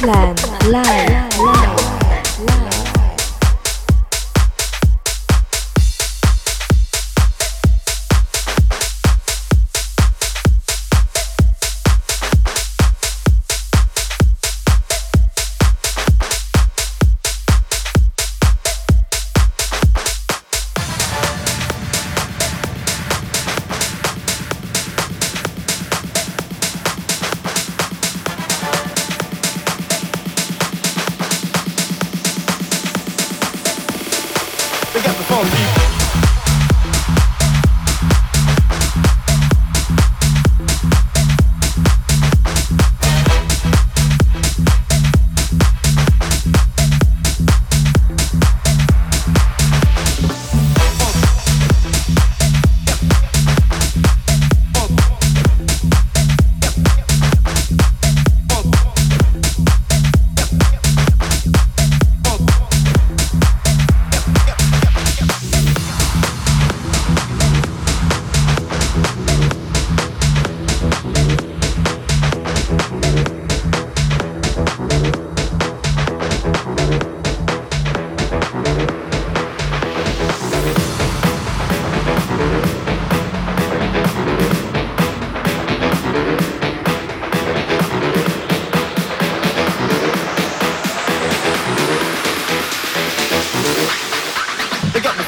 Plan Live.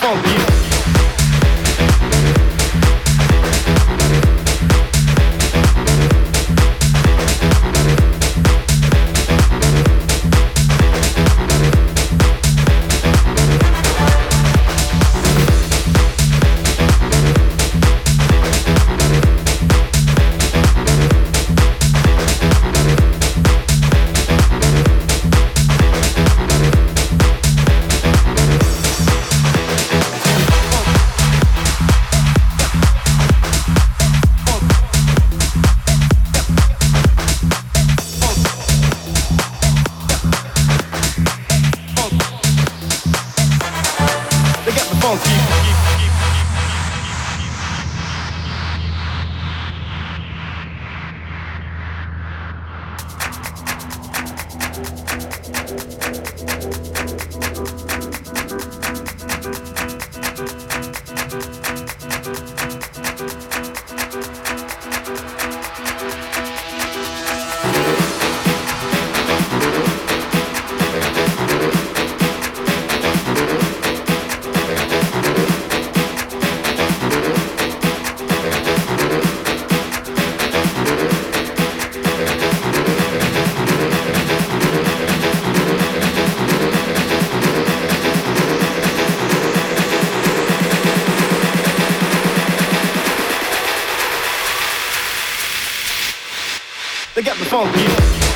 Paulista. the funk.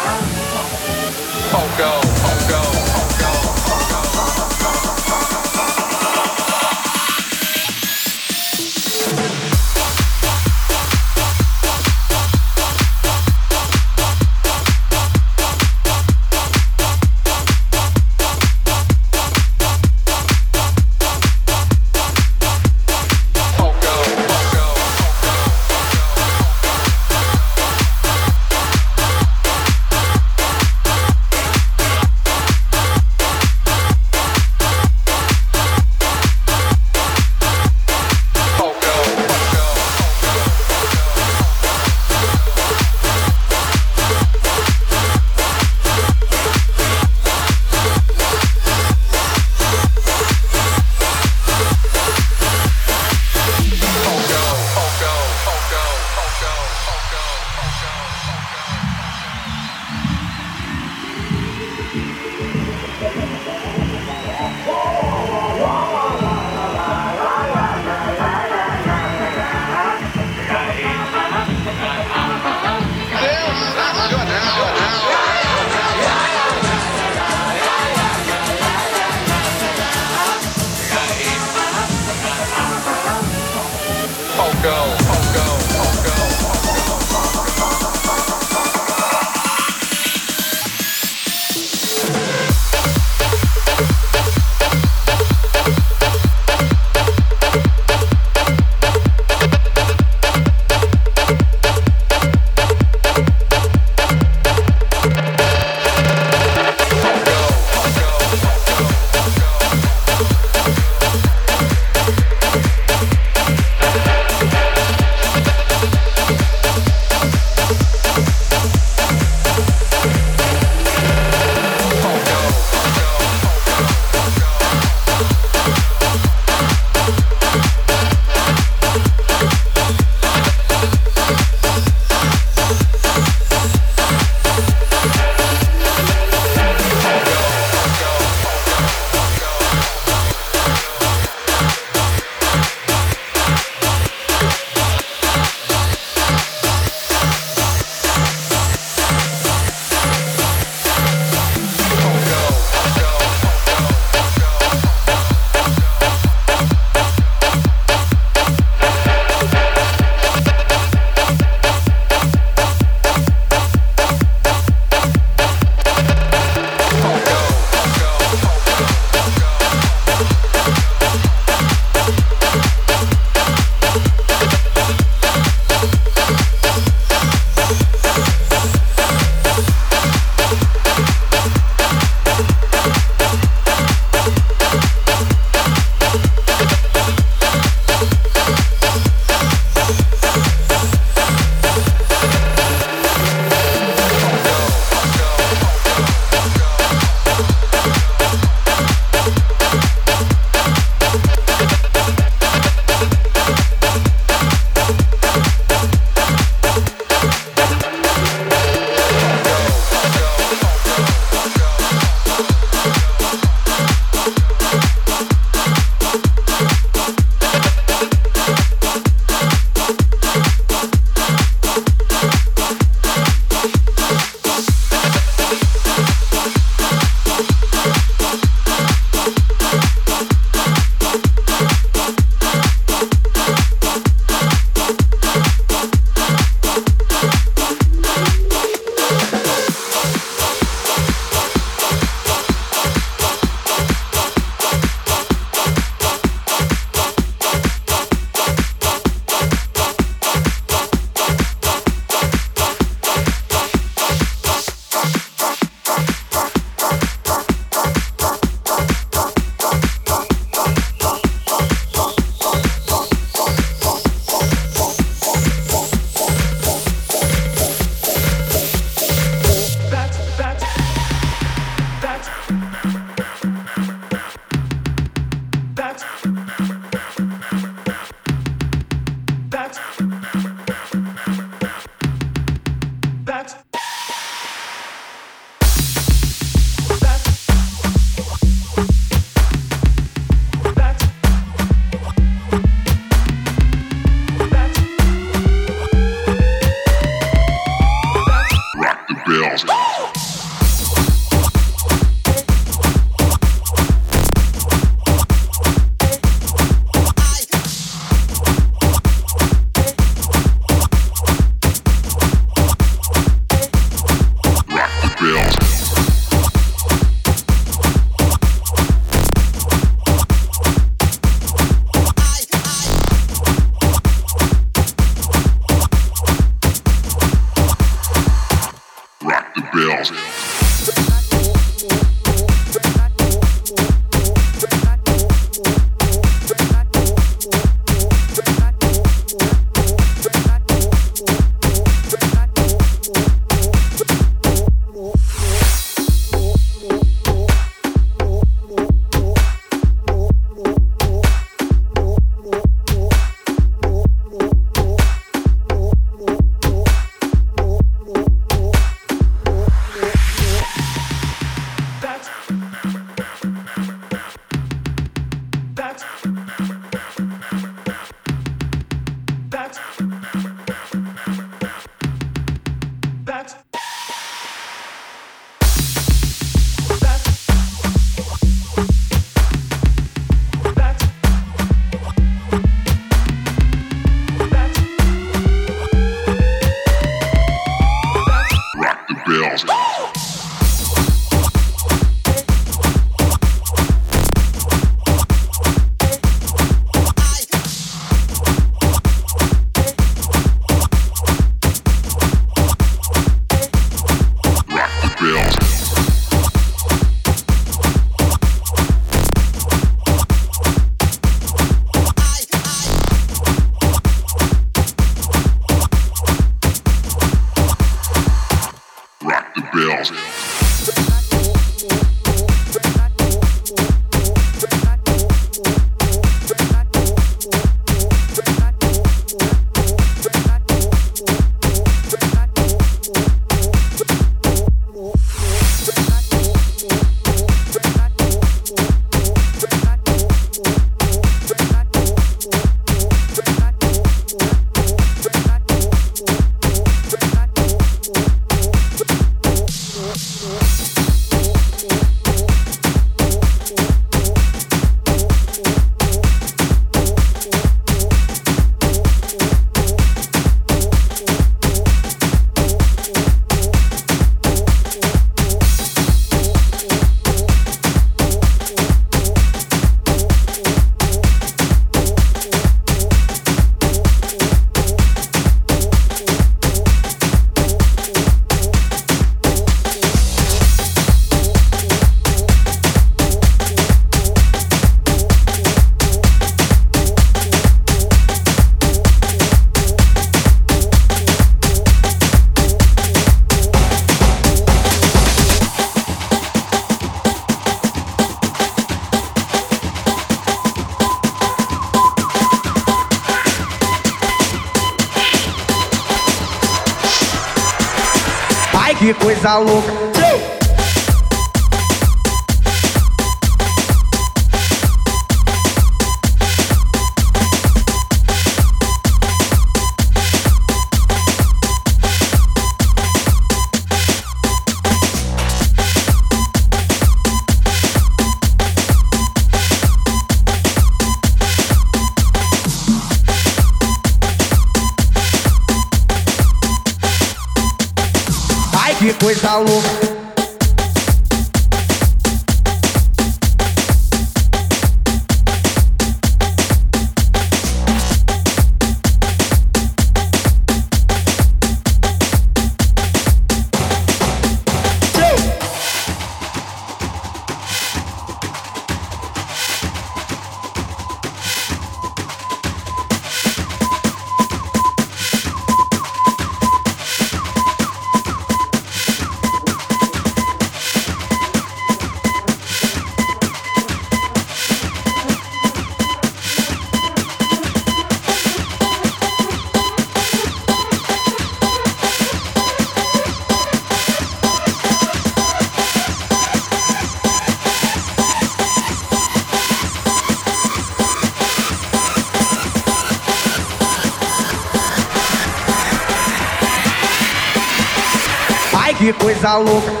Tá louca.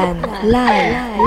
懒懒。